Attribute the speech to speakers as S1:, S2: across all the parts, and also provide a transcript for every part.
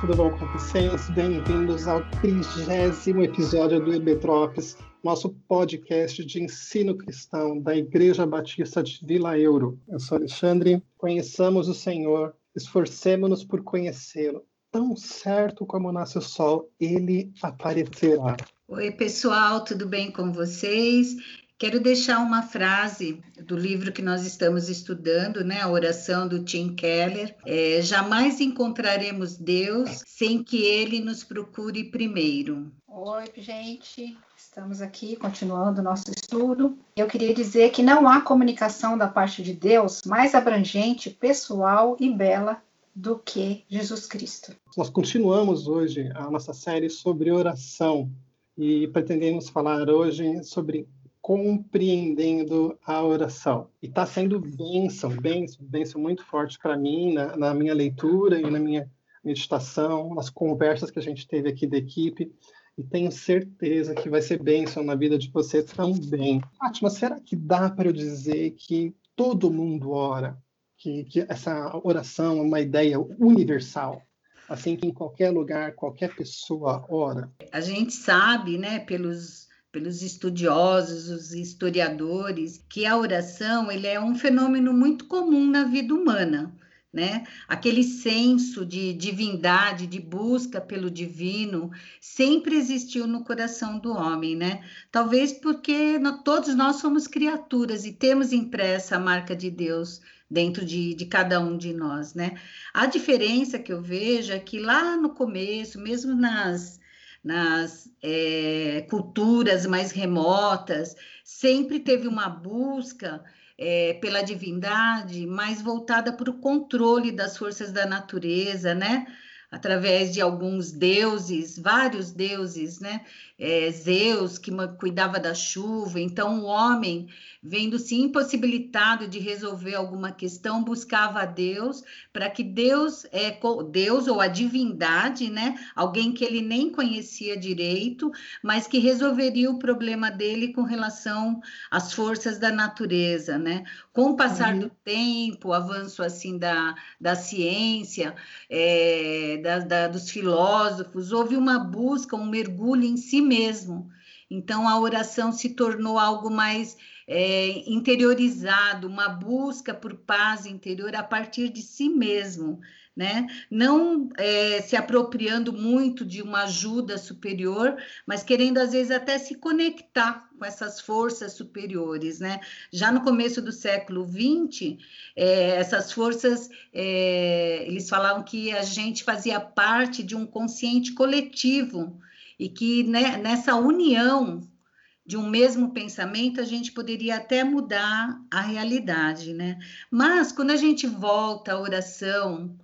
S1: Tudo bom com vocês? Bem-vindos ao trigésimo episódio do EBDrops, nosso podcast de ensino cristão da Igreja Batista de Vila Euro. Eu sou Alexandre, conheçamos o Senhor, esforcemos-nos por conhecê-lo. Tão certo como nasce o sol, ele aparecerá.
S2: Oi, pessoal, tudo bem com vocês? Quero deixar uma frase do livro que nós estamos estudando, né? A oração do Tim Keller. É, Jamais encontraremos Deus sem que Ele nos procure primeiro.
S3: Oi, gente. Estamos aqui continuando o nosso estudo. Eu queria dizer que não há comunicação da parte de Deus mais abrangente, pessoal e bela do que Jesus Cristo.
S1: Nós continuamos hoje a nossa série sobre oração e pretendemos falar hoje sobre compreendendo a oração. E está sendo bênção, bênção, bênção muito forte para mim na, na, minha leitura e na minha meditação, nas conversas que a gente teve aqui da equipe. E tenho certeza que vai ser bênção na vida de você também. Fátima, será que dá para eu dizer que todo mundo ora? Que, que essa oração é uma ideia universal? Assim que em qualquer lugar, qualquer pessoa ora?
S2: A gente sabe, né, pelos pelos estudiosos, os historiadores, que a oração ele é um fenômeno muito comum na vida humana. Né? Aquele senso de divindade, de busca pelo divino, sempre existiu no coração do homem, né? Talvez porque todos nós somos criaturas e temos impressa a marca de Deus dentro de, de cada um de nós, né? A diferença que eu vejo é que lá no começo, mesmo nas nas é, culturas mais remotas, sempre teve uma busca é, pela divindade mais voltada para o controle das forças da natureza, né? Através de alguns deuses, vários deuses, né? É, Zeus, que cuidava da chuva, então o homem vendo-se impossibilitado de resolver alguma questão, buscava a Deus para que Deus, é, Deus ou a divindade, né, alguém que ele nem conhecia direito, mas que resolveria o problema dele com relação às forças da natureza, né? Com o passar uhum. do tempo, o avanço assim da, da ciência, é, da, da, dos filósofos, houve uma busca, um mergulho em si mesmo. Então a oração se tornou algo mais é, interiorizado, uma busca por paz interior a partir de si mesmo, né? Não é, se apropriando muito de uma ajuda superior, mas querendo às vezes até se conectar com essas forças superiores, né? Já no começo do século XX, é, essas forças, é, eles falavam que a gente fazia parte de um consciente coletivo e que né, nessa união de um mesmo pensamento, a gente poderia até mudar a realidade, né? Mas quando a gente volta à oração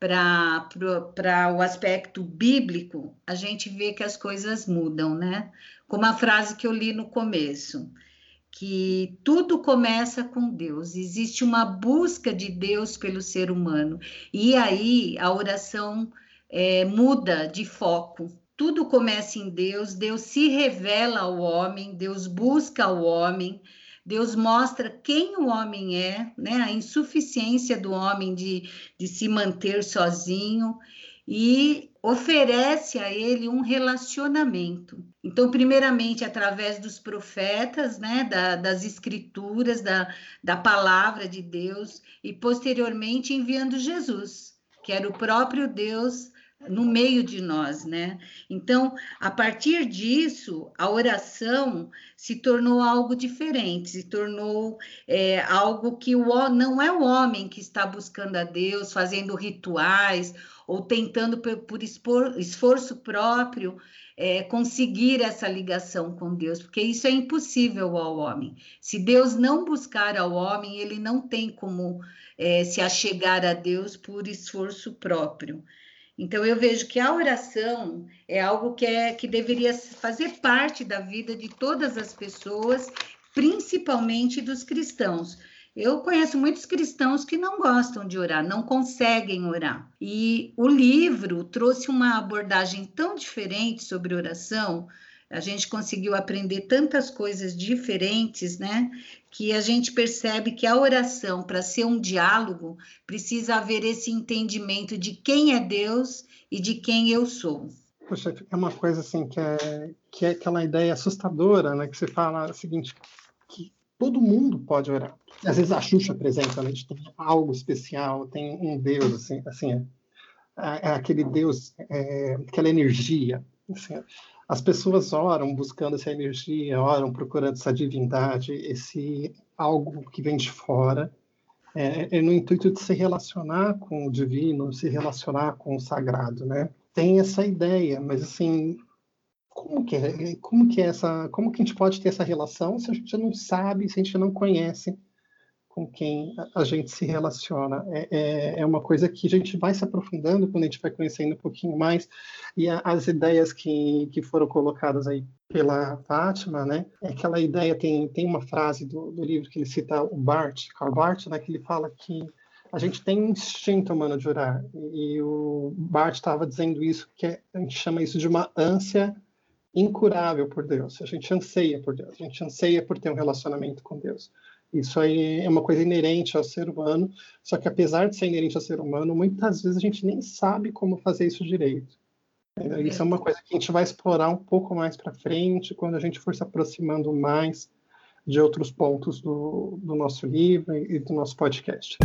S2: para o aspecto bíblico, a gente vê que as coisas mudam, né? Como a frase que eu li no começo, que tudo começa com Deus, existe uma busca de Deus pelo ser humano, e aí a oração é, muda de foco, tudo começa em Deus, Deus se revela ao homem, Deus busca o homem, Deus mostra quem o homem é, né? a insuficiência do homem de, de se manter sozinho e oferece a ele um relacionamento. Então, primeiramente, através dos profetas, né, da, das escrituras, da, da palavra de Deus, e posteriormente enviando Jesus, que era o próprio Deus no meio de nós, né? Então, a partir disso, a oração se tornou algo diferente, se tornou é, algo que o, não é o homem que está buscando a Deus, fazendo rituais ou tentando por, por expor, esforço próprio é, conseguir essa ligação com Deus, porque isso é impossível ao homem. Se Deus não buscar ao homem, ele não tem como é, se achegar a Deus por esforço próprio. Então eu vejo que a oração é algo que é que deveria fazer parte da vida de todas as pessoas, principalmente dos cristãos. Eu conheço muitos cristãos que não gostam de orar, não conseguem orar. E o livro trouxe uma abordagem tão diferente sobre oração, a gente conseguiu aprender tantas coisas diferentes, né? Que a gente percebe que a oração, para ser um diálogo, precisa haver esse entendimento de quem é Deus e de quem eu sou.
S1: Poxa, é uma coisa assim que é, que é aquela ideia assustadora, né? Que você fala o seguinte, que todo mundo pode orar. Às vezes a Xuxa apresenta, né? A gente tem algo especial, tem um Deus, assim, assim é, é aquele Deus, é, aquela energia. Assim, as pessoas oram buscando essa energia, oram procurando essa divindade, esse algo que vem de fora, é, é, no intuito de se relacionar com o divino, se relacionar com o sagrado, né? Tem essa ideia, mas assim, como que é, como que é essa, como que a gente pode ter essa relação se a gente não sabe, se a gente não conhece com quem a gente se relaciona. É, é, é, uma coisa que a gente vai se aprofundando quando a gente vai conhecendo um pouquinho mais. E a, as ideias que, que foram colocadas aí pela Fátima, né? É aquela ideia, tem, tem uma frase do, do livro que ele cita, o Bart, Karl Barth, né? Que ele fala que a gente tem um instinto humano de orar. E o Bart estava dizendo isso, que é, a gente chama isso de uma ânsia incurável por Deus. A gente anseia por Deus, a gente anseia por ter um relacionamento com Deus. Isso aí é uma coisa inerente ao ser humano, só que apesar de ser inerente ao ser humano, muitas vezes a gente nem sabe como fazer isso direito. Isso é uma coisa que a gente vai explorar um pouco mais para frente, quando a gente for se aproximando mais de outros pontos do, do nosso livro e do nosso podcast.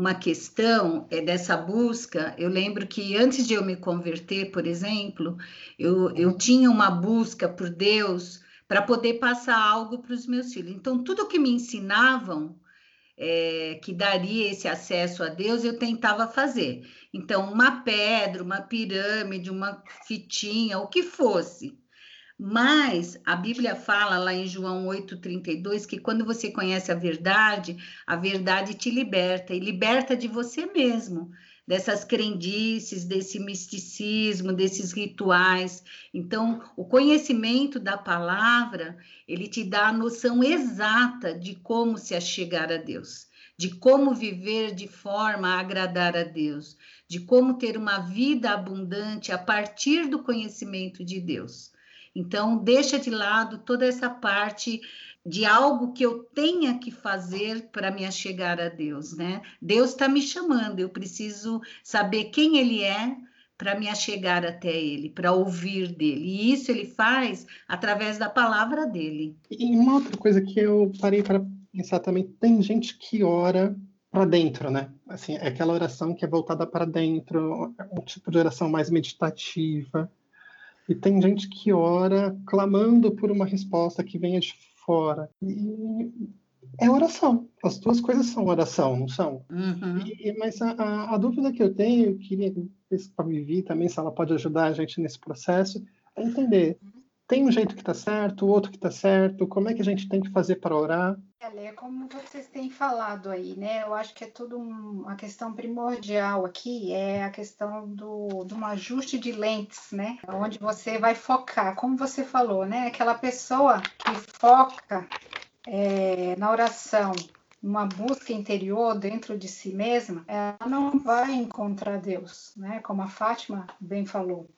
S2: Uma questão é dessa busca. Eu lembro que antes de eu me converter, por exemplo, eu, eu tinha uma busca por Deus para poder passar algo para os meus filhos. Então, tudo que me ensinavam é, que daria esse acesso a Deus, eu tentava fazer. Então, uma pedra, uma pirâmide, uma fitinha, o que fosse. Mas a Bíblia fala lá em João 8,32 que quando você conhece a verdade, a verdade te liberta e liberta de você mesmo, dessas crendices, desse misticismo, desses rituais. Então, o conhecimento da palavra, ele te dá a noção exata de como se achegar a Deus, de como viver de forma a agradar a Deus, de como ter uma vida abundante a partir do conhecimento de Deus. Então, deixa de lado toda essa parte de algo que eu tenha que fazer para me achegar a Deus, né? Deus está me chamando, eu preciso saber quem Ele é para me achegar até Ele, para ouvir dele. E isso Ele faz através da palavra dele.
S1: E uma outra coisa que eu parei para pensar também, tem gente que ora para dentro, né? Assim, é aquela oração que é voltada para dentro, é um tipo de oração mais meditativa. E tem gente que ora clamando por uma resposta que venha de fora. E é oração. As duas coisas são oração, não são?
S2: Uhum.
S1: E, mas a, a, a, dúvida que eu tenho, eu queria ver para Vivi também, se ela pode ajudar a gente nesse processo, é entender. Tem um jeito que está certo, outro que está certo, como é que a gente tem que fazer para orar?
S3: É como vocês têm falado aí, né? Eu acho que é tudo um, uma questão primordial aqui, é a questão do, do um ajuste de lentes, né? Onde você vai focar, como você falou, né? Aquela pessoa que foca é, na oração, uma busca interior dentro de si mesma, ela não vai encontrar Deus, né? Como a Fátima bem falou.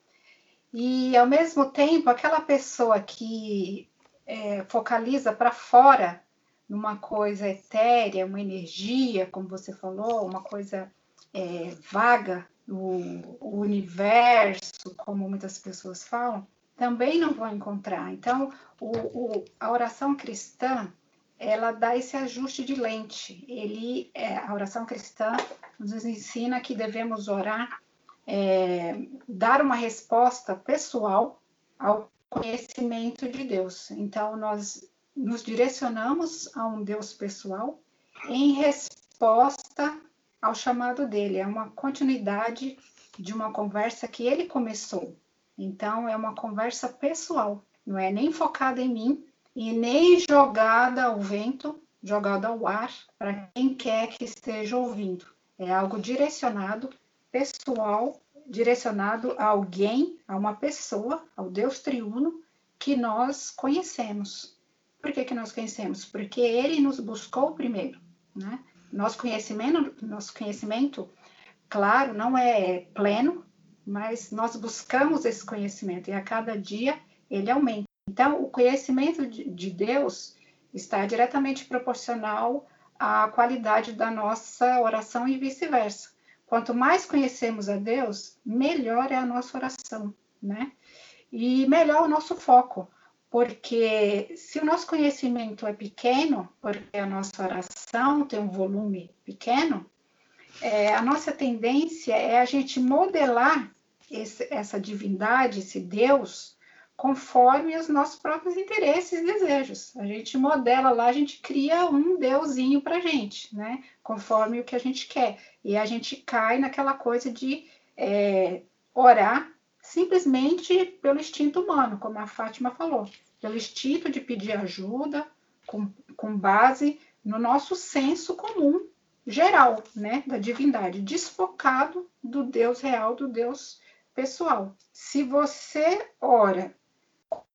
S3: E ao mesmo tempo, aquela pessoa que é, focaliza para fora numa coisa etérea, uma energia, como você falou, uma coisa é, vaga, o, o, universo, como muitas pessoas falam, também não vão encontrar. Então, o, o, a oração cristã, ela dá esse ajuste de lente. Ele, é, a oração cristã nos ensina que devemos orar, é, dar uma resposta pessoal ao conhecimento de Deus. Então, nós nos direcionamos a um Deus pessoal em resposta ao chamado dele. É uma continuidade de uma conversa que ele começou. Então, é uma conversa pessoal, não é nem focada em mim e nem jogada ao vento, jogada ao ar para quem quer que esteja ouvindo. É algo direcionado, pessoal, direcionado a alguém, a uma pessoa, ao Deus triuno que nós conhecemos. Por que, que nós conhecemos? Porque ele nos buscou primeiro, né? Nosso conhecimento, nosso conhecimento claro, não é pleno, mas nós buscamos esse conhecimento e a cada dia ele aumenta. Então, o conhecimento de Deus está diretamente proporcional à qualidade da nossa oração e vice-versa. Quanto mais conhecemos a Deus, melhor é a nossa oração, né? E melhor o nosso foco, porque se o nosso conhecimento é pequeno, porque a nossa oração tem um volume pequeno, é, a nossa tendência é a gente modelar esse, essa divindade, esse Deus, conforme os nossos próprios interesses e desejos. A gente modela lá, a gente cria um deusinho para gente, né? Conforme o que a gente quer. E a gente cai naquela coisa de é, orar simplesmente pelo instinto humano, como a Fátima falou, pelo instinto de pedir ajuda, com, com base no nosso senso comum geral, né, da divindade, desfocado do Deus real, do Deus pessoal. Se você ora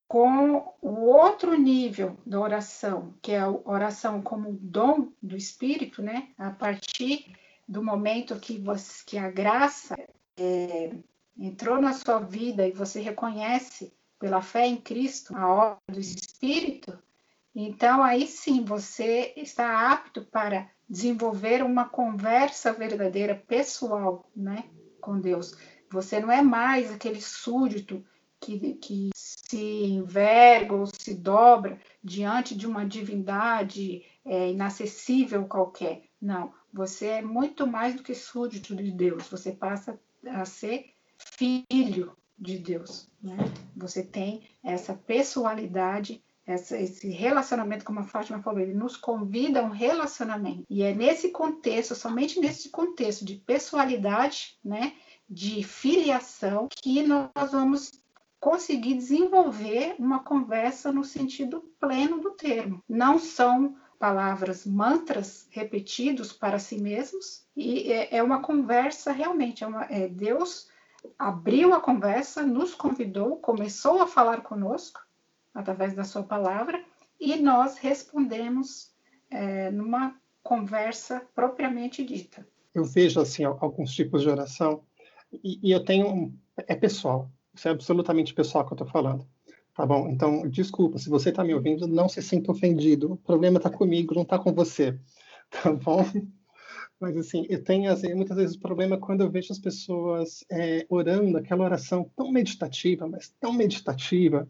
S3: com o outro nível da oração, que é a oração como dom do Espírito, né? A partir do momento que, você, que a graça é, entrou na sua vida e você reconhece pela fé em Cristo a obra do Espírito, então aí sim você está apto para desenvolver uma conversa verdadeira pessoal, né, com Deus. Você não é mais aquele súdito que, que se enverga ou se dobra diante de uma divindade é, inacessível qualquer. Não, você é muito mais do que súdito de Deus. Você passa a ser filho de Deus. Né? Você tem essa pessoalidade, essa, esse relacionamento, como a Fátima falou, ele nos convida a um relacionamento. E é nesse contexto, somente nesse contexto de pessoalidade, né, de filiação, que nós vamos conseguir desenvolver uma conversa no sentido pleno do termo. Não são palavras, mantras repetidos para si mesmos, e é, é uma conversa realmente, é, uma, é Deus abriu a conversa, nos convidou, começou a falar conosco através da sua palavra e nós respondemos é, numa conversa propriamente dita.
S1: Eu vejo assim alguns tipos de oração e, e eu tenho é pessoal, isso é absolutamente pessoal que eu estou falando. Tá bom? Então, desculpa, se você está me ouvindo, não se sinta ofendido. O problema está comigo, não está com você. Tá bom? Mas, assim, eu tenho, assim, muitas vezes, o problema quando eu vejo as pessoas é, orando aquela oração tão meditativa, mas tão meditativa,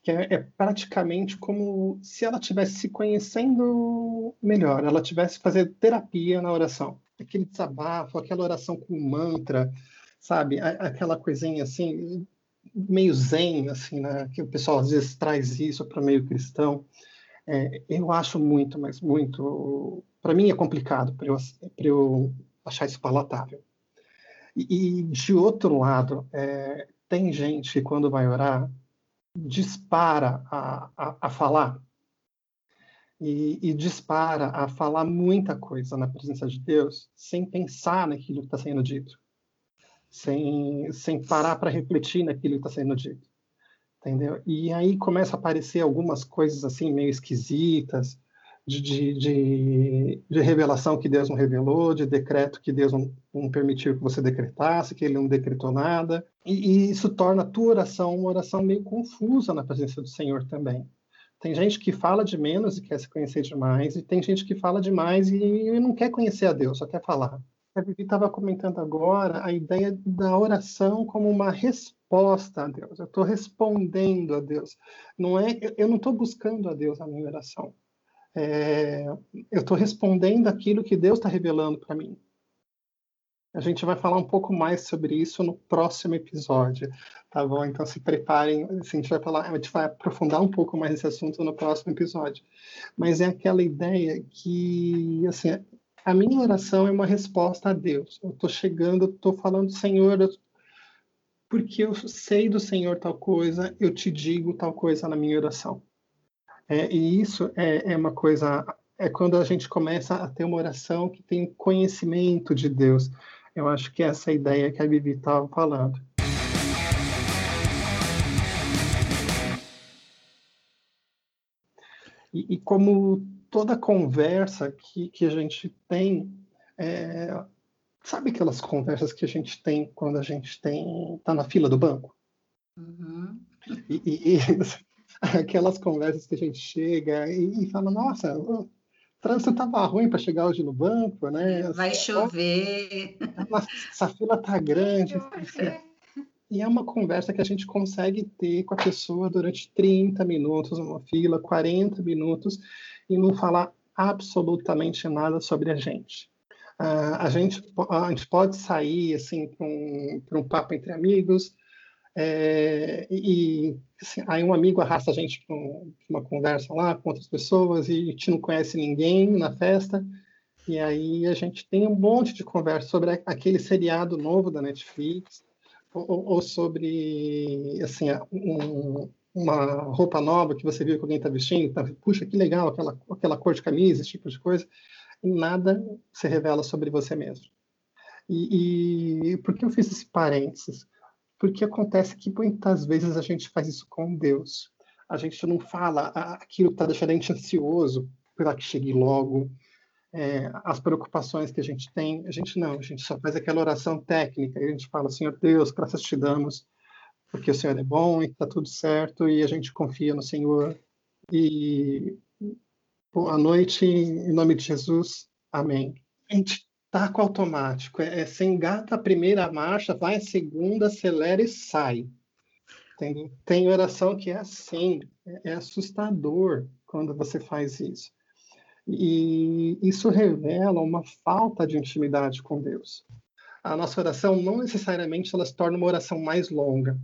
S1: que é, é praticamente como se ela estivesse se conhecendo melhor, ela tivesse fazer terapia na oração. Aquele desabafo, aquela oração com mantra, sabe? Aquela coisinha assim, meio zen, assim, né? Que o pessoal às vezes traz isso para meio cristão. É, eu acho muito, mas muito para mim é complicado para eu, eu, achar isso palatável. E, e de outro lado, é, tem gente que quando vai orar dispara a, a, a falar e, e, dispara a falar muita coisa na presença de Deus sem pensar naquilo que está sendo dito, sem, sem parar para refletir naquilo que está sendo dito, entendeu? E aí começa a aparecer algumas coisas assim meio esquisitas, de, de, de, revelação que Deus não revelou, de decreto que Deus não, não, permitiu que você decretasse, que ele não decretou nada. E, e, isso torna a tua oração uma oração meio confusa na presença do Senhor também. Tem gente que fala de menos e quer se conhecer demais, e tem gente que fala demais e não quer conhecer a Deus, só quer falar. A Vivi estava comentando agora a ideia da oração como uma resposta a Deus. Eu estou respondendo a Deus. Não é, eu não estou buscando a Deus na minha oração é, eu estou respondendo aquilo que Deus está revelando para mim. A gente vai falar um pouco mais sobre isso no próximo episódio, tá bom? Então se preparem, a gente vai falar, a gente vai aprofundar um pouco mais esse assunto no próximo episódio. Mas é aquela ideia que, assim, a minha oração é uma resposta a Deus. Eu estou chegando, estou falando, Senhor, eu, porque eu sei do Senhor tal coisa, eu te digo tal coisa na minha oração. É, e isso é, é uma coisa, é quando a gente começa a ter uma oração que tem conhecimento de Deus. Eu acho que é essa ideia que a Bibi estava falando. E, e, como toda conversa que, que a gente tem, é, Sabe aquelas conversas que a gente tem quando a gente tem tá na fila do banco? Uhum. E, e, e, aquelas conversas que a gente chega e, e fala, nossa, o trânsito estava ruim para chegar hoje no banco, né?
S2: Vai chover.
S1: Essa fila tá grande. E é uma conversa que a gente consegue ter com a pessoa durante 30 minutos, uma fila, 40 minutos, e não falar absolutamente nada sobre a gente. Uh, a, gente a gente pode sair assim para um, um papo entre amigos, é, e assim, aí um amigo arrasta a gente para um, uma conversa lá com outras pessoas e a gente não conhece ninguém na festa. E aí a gente tem um monte de conversa sobre aquele seriado novo da Netflix, ou, ou sobre assim um, uma roupa nova que você viu que alguém está vestindo, tá, puxa que legal aquela aquela cor de camisa, esse tipo de coisa, nada se revela sobre você mesmo. E, e por que eu fiz esse parênteses? Porque acontece que muitas vezes a gente faz isso com Deus. A gente não fala aquilo que está deixando a gente ansioso para que chegue logo, é, as preocupações que a gente tem, a gente não, a gente só faz aquela oração técnica, e a gente fala, Senhor Deus, graças te damos, porque o Senhor é bom e está tudo certo, e a gente confia no Senhor. E boa noite, em nome de Jesus, amém. A gente tá com automático, é, é você engata a primeira marcha, vai a segunda, acelera e sai. Tem, tem oração que é assim, é, é assustador quando você faz isso. E isso revela uma falta de intimidade com Deus. A nossa oração não necessariamente ela se torna uma oração mais longa.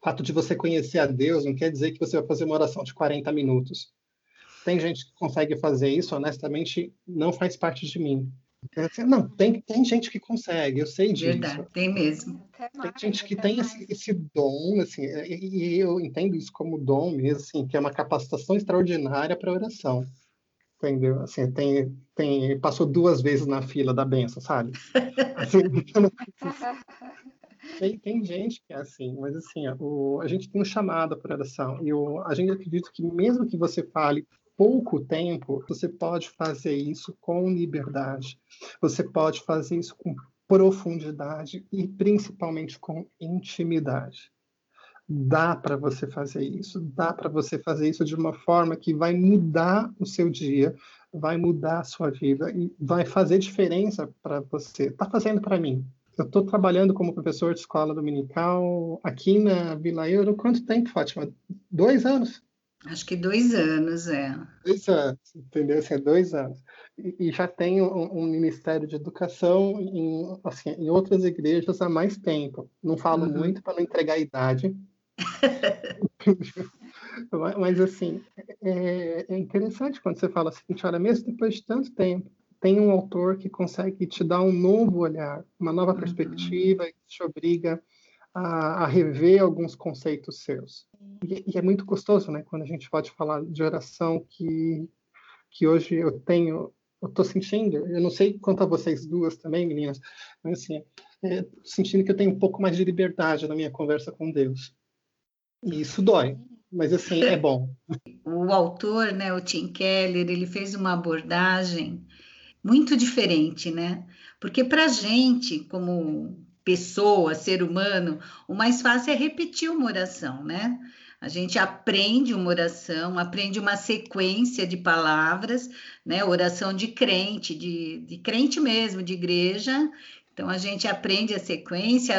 S1: O fato de você conhecer a Deus não quer dizer que você vai fazer uma oração de 40 minutos. Tem gente que consegue fazer isso, honestamente, não faz parte de mim. Não, tem, tem gente que consegue, eu sei disso.
S2: Verdade, tem mesmo.
S1: Tem gente que tem esse, esse dom, assim, e, eu entendo isso como dom mesmo, assim, que é uma capacitação extraordinária para oração entendeu? Assim, tem, tem, passou duas vezes na fila da benção, sabe? Assim, tem, tem gente que é assim, mas assim, o, a gente tem um chamado para oração, e o, a gente acredita que mesmo que você fale pouco tempo, você pode fazer isso com liberdade, você pode fazer isso com profundidade e principalmente com intimidade dá para você fazer isso, dá para você fazer isso de uma forma que vai mudar o seu dia, vai mudar a sua vida e vai fazer diferença para você. Está fazendo para mim. Eu estou trabalhando como professor de escola dominical aqui na Vila Euro. Quanto tempo, Fátima? Dois anos?
S2: Acho que dois anos, é.
S1: Dois anos, entendeu? Assim, é dois anos. E, e já tenho um, um, Ministério de Educação em, assim, em outras igrejas há mais tempo. Não falo uhum. muito para não entregar a idade, Mas, assim, é, é, interessante quando você fala assim, olha, mesmo depois de tanto tempo, tem um autor que consegue te dar um novo olhar, uma nova uhum. perspectiva, que te obriga a, a, rever alguns conceitos seus. E, e, é muito gostoso, né, quando a gente pode falar de oração que, que hoje eu tenho, eu estou sentindo, eu não sei quanto a vocês duas também, meninas, mas assim, é, sentindo que eu tenho um pouco mais de liberdade na minha conversa com Deus. E isso dói, mas assim, é bom.
S2: O autor, né, o Tim Keller, ele fez uma abordagem muito diferente, né? Porque para gente, como pessoa, ser humano, o mais fácil é repetir uma oração, né? A gente aprende uma oração, aprende uma sequência de palavras, né? Oração de crente, de, de crente mesmo, de igreja, então a gente aprende a sequência,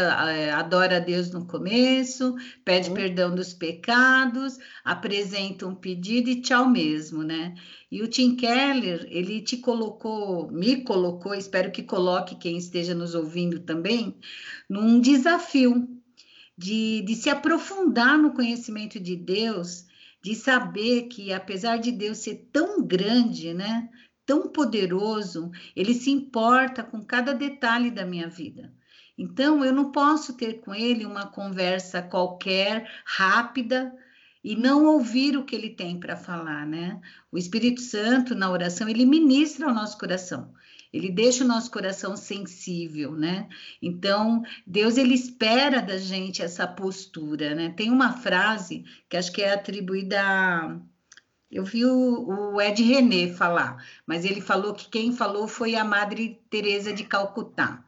S2: adora a Deus no começo, pede uhum. perdão dos pecados, apresenta um pedido e tchau mesmo, né? E o Tim Keller, ele te colocou, me colocou, espero que coloque quem esteja nos ouvindo também, num desafio de, de se aprofundar no conhecimento de Deus, de saber que apesar de Deus ser tão grande, né? Tão poderoso, ele se importa com cada detalhe da minha vida. Então, eu não posso ter com ele uma conversa qualquer, rápida, e não ouvir o que ele tem para falar, né? O Espírito Santo, na oração, ele ministra o nosso coração. Ele deixa o nosso coração sensível, né? Então, Deus ele espera da gente essa postura, né? Tem uma frase que acho que é atribuída a eu vi o, o, Ed René falar, mas ele falou que quem falou foi a Madre Teresa de Calcutá.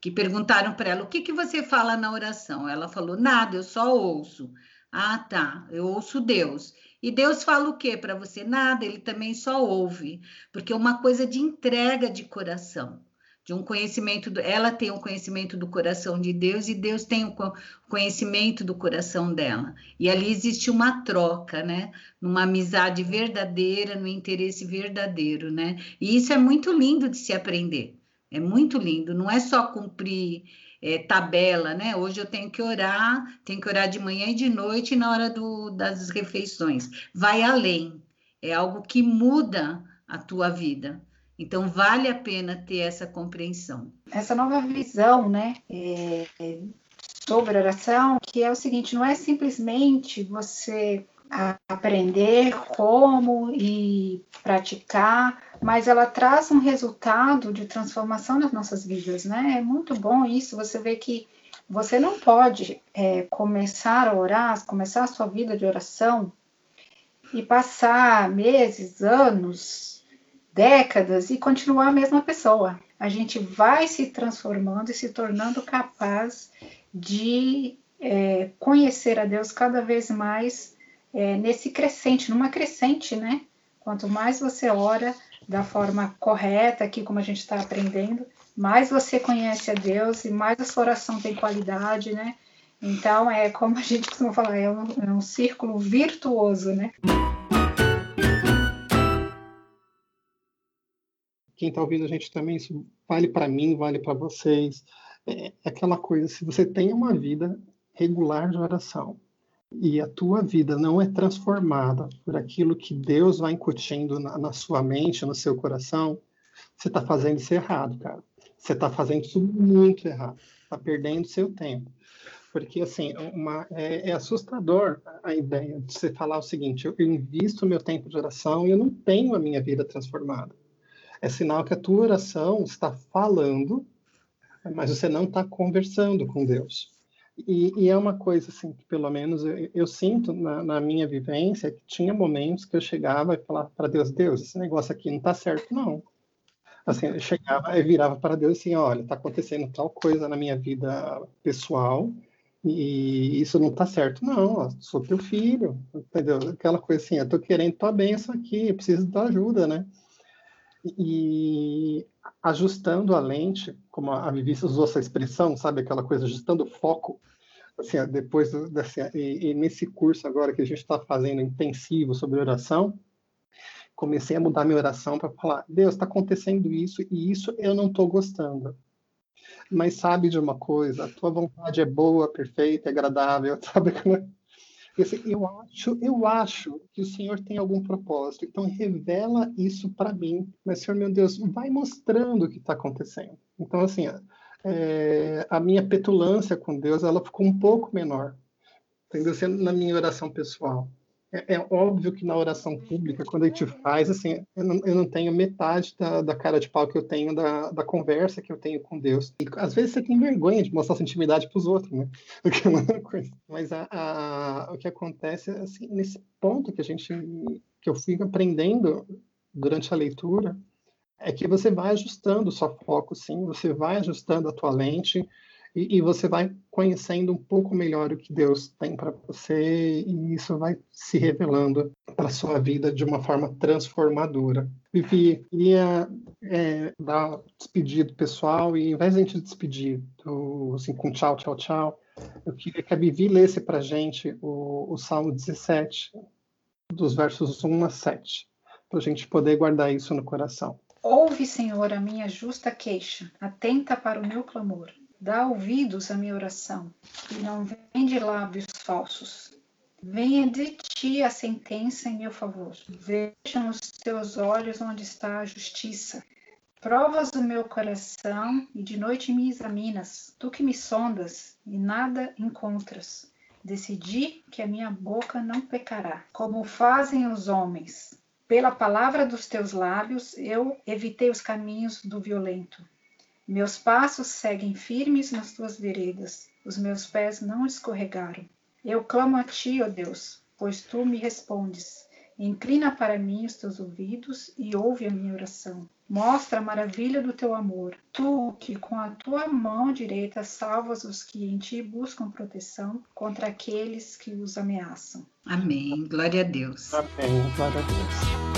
S2: que perguntaram para ela: o que, que você fala na oração? Ela falou: nada, eu só ouço. Ah, tá, eu ouço Deus. E Deus fala o quê para você? Nada, ele também só ouve, porque é uma coisa de entrega de coração de um conhecimento, do, ela tem o conhecimento do coração de Deus e Deus tem o conhecimento do coração dela. E ali existe uma troca, né? Numa amizade verdadeira, no interesse verdadeiro, né? E isso é muito lindo de se aprender. É muito lindo. Não é só cumprir é, tabela, né? Hoje eu tenho que orar, tenho que orar de manhã e de noite na hora do, das refeições. Vai além. É algo que muda a tua vida. Então, vale a pena ter essa compreensão.
S3: Essa nova visão, né, é, sobre oração, que é o seguinte: não é simplesmente você aprender como e praticar, mas ela traz um resultado de transformação nas nossas vidas, né? É muito bom isso. Você vê que você não pode é, começar a orar, começar a sua vida de oração e passar meses, anos décadas e continuar a mesma pessoa. A gente vai se transformando e se tornando capaz de é, conhecer a Deus cada vez mais é, nesse crescente, numa crescente, né? Quanto mais você ora da forma correta, aqui como a gente está aprendendo, mais você conhece a Deus e mais a sua oração tem qualidade, né? Então, é como a gente costuma falar, é um, é um círculo virtuoso, né?
S1: Quem está ouvindo a gente também, isso vale para mim, vale para vocês. É, é aquela coisa, se você tem uma vida regular de oração e a tua vida não é transformada por aquilo que Deus vai incutindo na, na sua mente, no seu coração, você está fazendo isso errado, cara. Você está fazendo isso muito errado. Está perdendo seu tempo. Porque, assim, uma, é, é, assustador a ideia de você falar o seguinte: eu invisto meu tempo de oração e eu não tenho a minha vida transformada é sinal que a tua oração está falando, mas você não está conversando com Deus. E, e, é uma coisa assim que pelo menos eu, eu sinto na, na, minha vivência que tinha momentos que eu chegava e falava para Deus, Deus, esse negócio aqui não está certo não. Assim, eu chegava e virava para Deus assim, olha, está acontecendo tal coisa na minha vida pessoal e isso não está certo. Não, sou teu filho, entendeu? Aquela coisa assim, eu estou querendo tua bênção aqui, eu preciso da ajuda, né? E ajustando a lente, como a Vivi usou essa expressão, sabe, aquela coisa, ajustando o foco, assim, depois desse, e, e nesse curso agora que a gente está fazendo intensivo sobre oração, comecei a mudar minha oração para falar, Deus, está acontecendo isso e isso eu não estou gostando. Mas sabe de uma coisa, a tua vontade é boa, perfeita, agradável, sabe? Eu acho, eu acho que o Senhor tem algum propósito. Então revela isso para mim. Mas Senhor meu Deus, vai mostrando o que está acontecendo. Então assim, é, a minha petulância com Deus, ela ficou um pouco menor. Entendeu? Sendo na minha oração pessoal. É, é, óbvio que na oração pública, quando a gente faz, assim, eu não, eu não tenho metade da, da, cara de pau que eu tenho da, da, conversa que eu tenho com Deus. E, às vezes você tem vergonha de mostrar sua intimidade para os outros, né? O que é coisa. Mas a, a, o que acontece, assim, nesse ponto que a gente, que eu fui aprendendo durante a leitura, é que você vai ajustando o seu foco, sim, você vai ajustando a tua lente, e, e, você vai conhecendo um pouco melhor o que Deus tem para você e isso vai se revelando para sua vida de uma forma transformadora. Vivi, queria é, dar despedido pessoal e, ao invés de a gente despedir do, assim, com tchau, tchau, tchau, eu queria que a Vivi lesse para a gente o, o Salmo 17, dos versos 1 a 7, para a gente poder guardar isso no coração.
S3: Ouve, Senhor, a minha justa queixa, atenta para o meu clamor. Dá ouvidos à minha oração, e não vem de lábios falsos. Venha de ti a sentença em meu favor. Veja nos teus olhos onde está a justiça. Provas o meu coração e de noite me examinas. Tu que me sondas e nada encontras. Decidi que a minha boca não pecará, como fazem os homens. Pela palavra dos teus lábios eu evitei os caminhos do violento. Meus passos seguem firmes nas tuas veredas, os meus pés não escorregaram. Eu clamo a ti, ó Deus, pois tu me respondes, Inclina para mim os teus ouvidos e ouve a minha oração. Mostra a maravilha do teu amor. Tu que com a tua mão direita salvas os que em ti buscam proteção contra aqueles que os ameaçam.
S2: Amém. Glória a Deus.
S1: Amém. Glória a Deus.